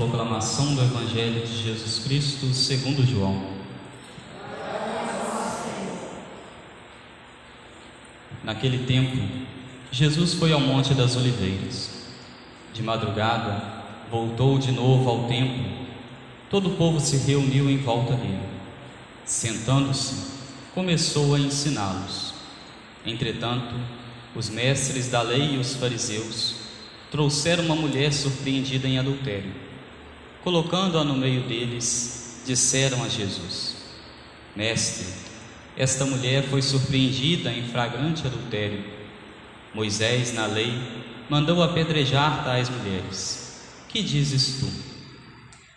Proclamação do Evangelho de Jesus Cristo segundo João. Naquele tempo, Jesus foi ao Monte das Oliveiras. De madrugada, voltou de novo ao templo. Todo o povo se reuniu em volta dele. Sentando-se, começou a ensiná-los. Entretanto, os mestres da lei e os fariseus trouxeram uma mulher surpreendida em adultério. Colocando-a no meio deles, disseram a Jesus: Mestre, esta mulher foi surpreendida em flagrante adultério. Moisés, na lei, mandou apedrejar tais mulheres. Que dizes tu?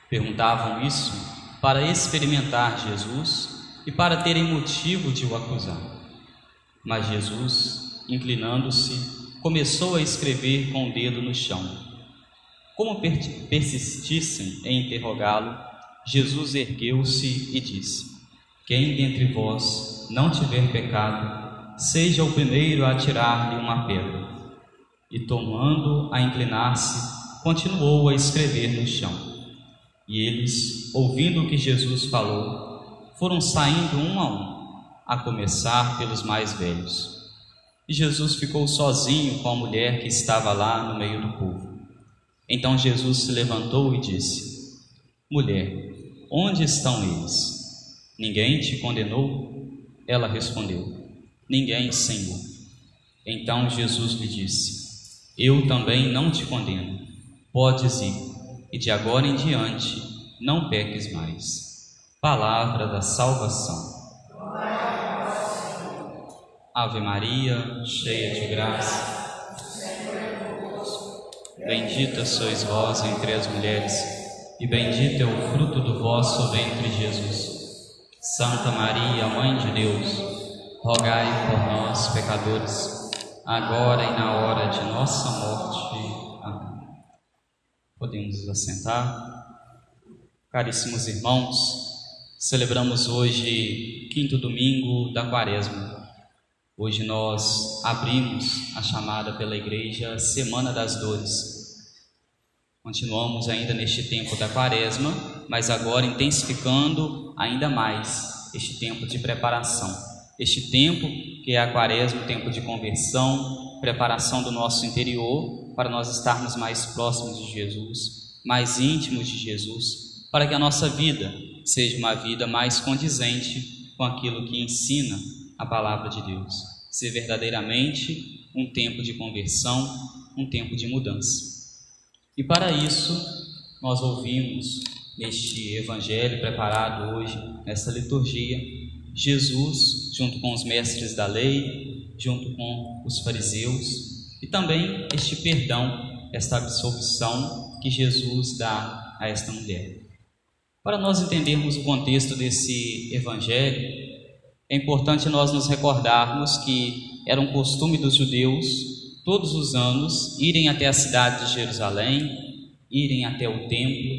Perguntavam isso para experimentar Jesus e para terem motivo de o acusar. Mas Jesus, inclinando-se, começou a escrever com o dedo no chão. Como persistissem em interrogá-lo, Jesus ergueu-se e disse: Quem dentre vós não tiver pecado, seja o primeiro a atirar-lhe uma pedra. E tomando a inclinar-se, continuou a escrever no chão. E eles, ouvindo o que Jesus falou, foram saindo um a um, a começar pelos mais velhos. E Jesus ficou sozinho com a mulher que estava lá no meio do povo. Então Jesus se levantou e disse: Mulher, onde estão eles? Ninguém te condenou? Ela respondeu: Ninguém, Senhor. Então Jesus lhe disse: Eu também não te condeno. Podes ir, e de agora em diante não peques mais. Palavra da salvação. Ave Maria, cheia de graça, bendita sois vós entre as mulheres, e bendito é o fruto do vosso ventre, Jesus. Santa Maria, Mãe de Deus, rogai por nós, pecadores, agora e na hora de nossa morte. Amém. Podemos nos assentar. Caríssimos irmãos, celebramos hoje, quinto domingo da quaresma. Hoje nós abrimos a chamada pela igreja Semana das Dores. Continuamos ainda neste tempo da quaresma, mas agora intensificando ainda mais este tempo de preparação. Este tempo que é a quaresma, tempo de conversão, preparação do nosso interior para nós estarmos mais próximos de Jesus, mais íntimos de Jesus, para que a nossa vida seja uma vida mais condizente com aquilo que ensina a palavra de Deus, ser verdadeiramente um tempo de conversão, um tempo de mudança. E para isso, nós ouvimos neste evangelho preparado hoje, nessa liturgia, Jesus, junto com os mestres da lei, junto com os fariseus, e também este perdão, esta absolvição que Jesus dá a esta mulher. Para nós entendermos o contexto desse evangelho, é importante nós nos recordarmos que era um costume dos judeus, todos os anos, irem até a cidade de Jerusalém, irem até o templo.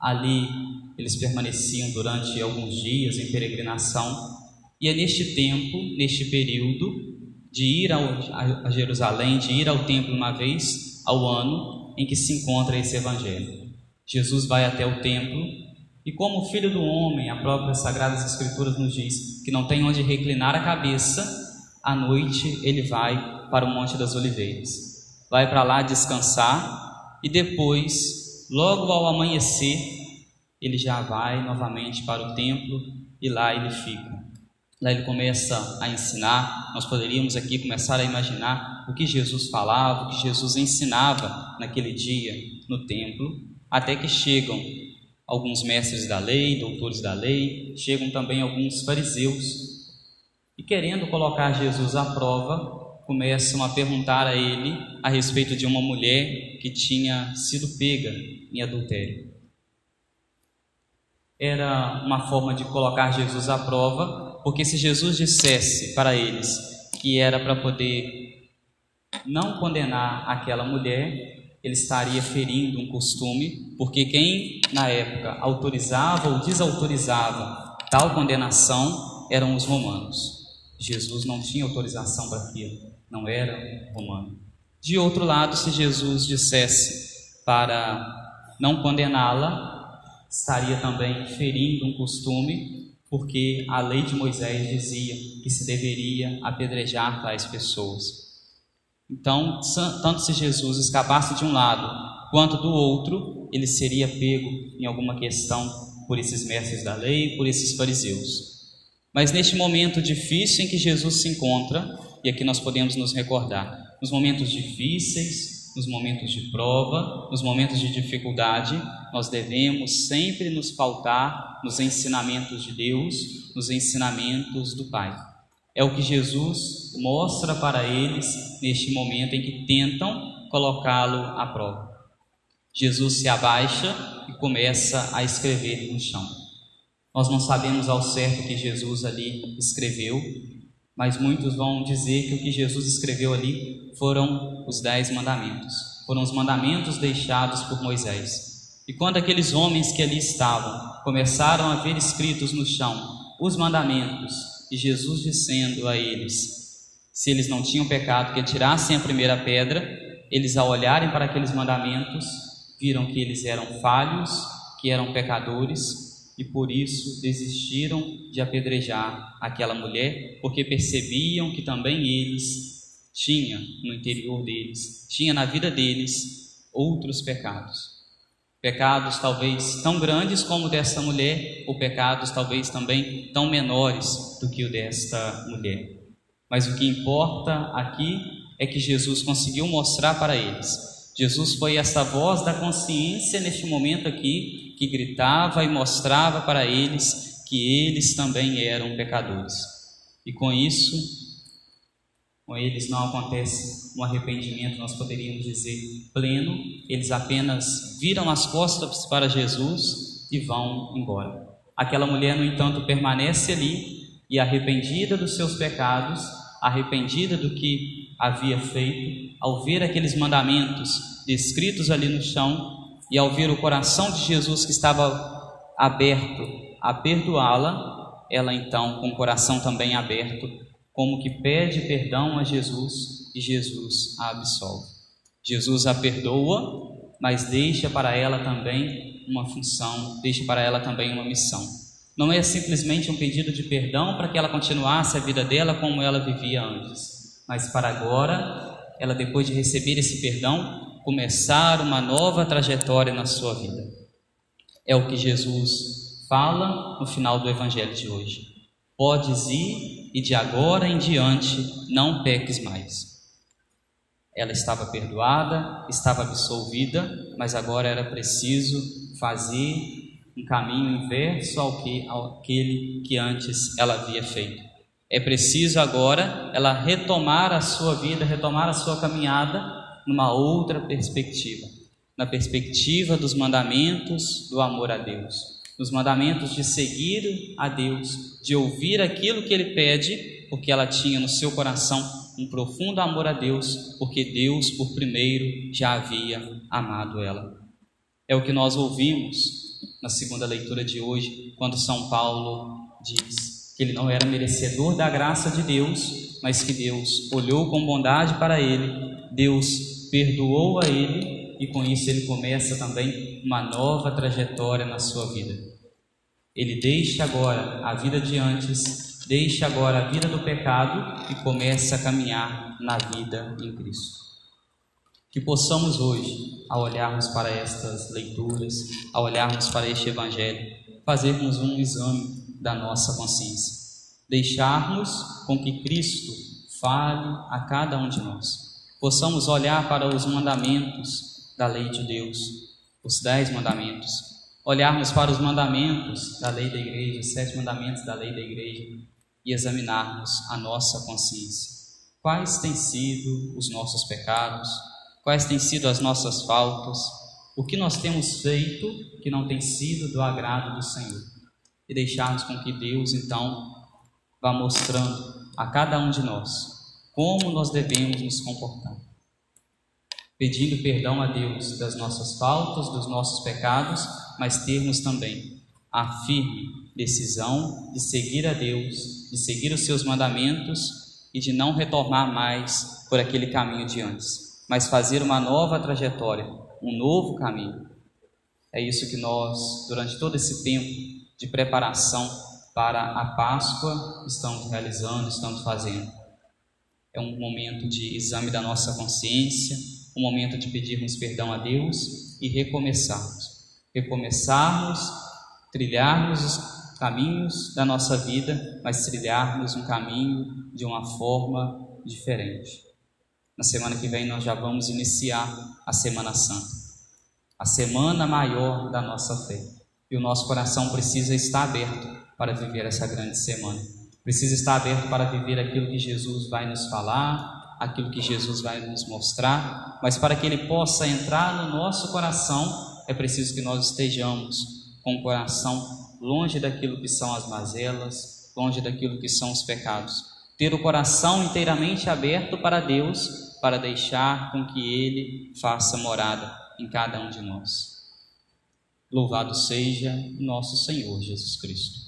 Ali eles permaneciam durante alguns dias em peregrinação, e é neste tempo, neste período, de ir ao, a, Jerusalém, de ir ao templo uma vez ao ano, em que se encontra esse evangelho. Jesus vai até o templo e como o filho do homem, a própria Sagradas Escrituras nos diz que não tem onde reclinar a cabeça, à noite ele vai para o Monte das Oliveiras. Vai para lá descansar e depois, logo ao amanhecer, ele já vai novamente para o templo e lá ele fica. Lá ele começa a ensinar. Nós poderíamos aqui começar a imaginar o que Jesus falava, o que Jesus ensinava naquele dia no templo, até que chegam alguns mestres da lei, doutores da lei, chegam também alguns fariseus e, querendo colocar Jesus à prova, começam a perguntar a ele a respeito de uma mulher que tinha sido pega em adultério. Era uma forma de colocar Jesus à prova, porque se Jesus dissesse para eles que era para poder não condenar aquela mulher, ele estaria ferindo um costume, porque quem na época autorizava ou desautorizava tal condenação eram os romanos. Jesus não tinha autorização para aquilo, não era romano. De outro lado, se Jesus dissesse para Não condená-la estaria também ferindo um costume, porque a lei de Moisés dizia que se deveria apedrejar tais pessoas. Então, tanto se Jesus escapasse de um lado quanto do outro, ele seria pego em alguma questão por esses mestres da lei, por esses fariseus. Mas neste momento difícil em que Jesus se encontra, e aqui nós podemos nos recordar, nos momentos difíceis, nos momentos de prova, nos momentos de dificuldade, nós devemos sempre nos pautar nos ensinamentos de Deus, nos ensinamentos do Pai. É o que Jesus mostra para eles neste momento em que tentam colocá-lo à prova. Jesus se abaixa e começa a escrever no chão. Nós não sabemos ao certo o que Jesus ali escreveu, mas muitos vão dizer que o que Jesus escreveu ali foram os dez mandamentos, foram os mandamentos deixados por Moisés. E quando aqueles homens que ali estavam começaram a ver escritos no chão os mandamentos, e Jesus dizendo a eles se eles não tinham pecado, que tirassem a primeira pedra, eles, ao olharem para aqueles mandamentos, viram que eles eram falhos, que eram pecadores e por isso desistiram de apedrejar aquela mulher, porque percebiam que também eles tinham no interior deles, tinha na vida deles outros pecados. Pecados talvez tão grandes como o desta mulher, ou pecados talvez também tão menores do que o desta mulher. Mas o que importa aqui é que Jesus conseguiu mostrar para eles. Jesus foi essa voz da consciência neste momento aqui que gritava e mostrava para eles que eles também eram pecadores. E com isso, com eles não acontece um arrependimento, nós poderíamos dizer, pleno, eles apenas viram as costas para Jesus e vão embora. Aquela mulher, no entanto, permanece ali e arrependida dos seus pecados, arrependida do que havia feito, ao ver aqueles mandamentos descritos ali no chão, e ao ver o coração de Jesus que estava aberto a perdoá-la, ela então, com o coração também aberto, como que pede perdão a Jesus e Jesus a absolve. Jesus a perdoa, mas deixa para ela também uma função, deixa para ela também uma missão. Não é simplesmente um pedido de perdão para que ela continuasse a vida dela como ela vivia antes, mas para agora, ela depois de receber esse perdão, começar uma nova trajetória na sua vida. É o que Jesus fala no final do Evangelho de hoje. Podes ir e de agora em diante não peques mais. Ela estava perdoada, estava absolvida, mas agora era preciso fazer um caminho inverso ao que aquele que antes ela havia feito. É preciso agora ela retomar a sua vida, retomar a sua caminhada numa outra perspectiva, na perspectiva dos mandamentos do amor a Deus, nos mandamentos de seguir a Deus, de ouvir aquilo que Ele pede, porque ela tinha no seu coração um profundo amor a Deus, porque Deus, por primeiro, já havia amado ela. É o que nós ouvimos na segunda leitura de hoje, quando São Paulo diz que ele não era merecedor da graça de Deus, mas que Deus olhou com bondade para ele Deus perdoou a ele e com isso ele começa também uma nova trajetória na sua vida. Ele deixa agora a vida de antes, deixa agora a vida do pecado e começa a caminhar na vida em Cristo. Que possamos hoje, ao olharmos para estas leituras, ao olharmos para este Evangelho, fazermos um exame da nossa consciência, deixarmos com que Cristo fale a cada um de nós possamos olhar para os mandamentos da lei de Deus, os dez mandamentos, olharmos para os mandamentos da lei da igreja, os sete mandamentos da lei da igreja e examinarmos a nossa consciência. Quais têm sido os nossos pecados? Quais têm sido as nossas faltas? O que nós temos feito que não tem sido do agrado do Senhor? E deixarmos com que Deus, então, vá mostrando a cada um de nós como nós devemos nos comportar. Pedindo perdão a Deus das nossas faltas, dos nossos pecados, mas termos também a firme decisão de seguir a Deus, de seguir os seus mandamentos e de não retornar mais por aquele caminho de antes, mas fazer uma nova trajetória, um novo caminho. É isso que nós, durante todo esse tempo de preparação para a Páscoa, estamos realizando, estamos fazendo. É um momento de exame da nossa consciência, um momento de pedirmos perdão a Deus e recomeçarmos. Recomeçarmos, trilharmos os caminhos da nossa vida, mas trilharmos um caminho de uma forma diferente. Na semana que vem nós já vamos iniciar a Semana Santa, a semana maior da nossa fé. E o nosso coração precisa estar aberto para viver essa grande semana. Precisa estar aberto para viver aquilo que Jesus vai nos falar, aquilo que Jesus vai nos mostrar, mas para que ele possa entrar no nosso coração, é preciso que nós estejamos com o coração longe daquilo que são as mazelas, longe daquilo que são os pecados ter o coração inteiramente aberto para Deus, para deixar com que Ele faça morada em cada um de nós. Louvado seja nosso Senhor Jesus Cristo.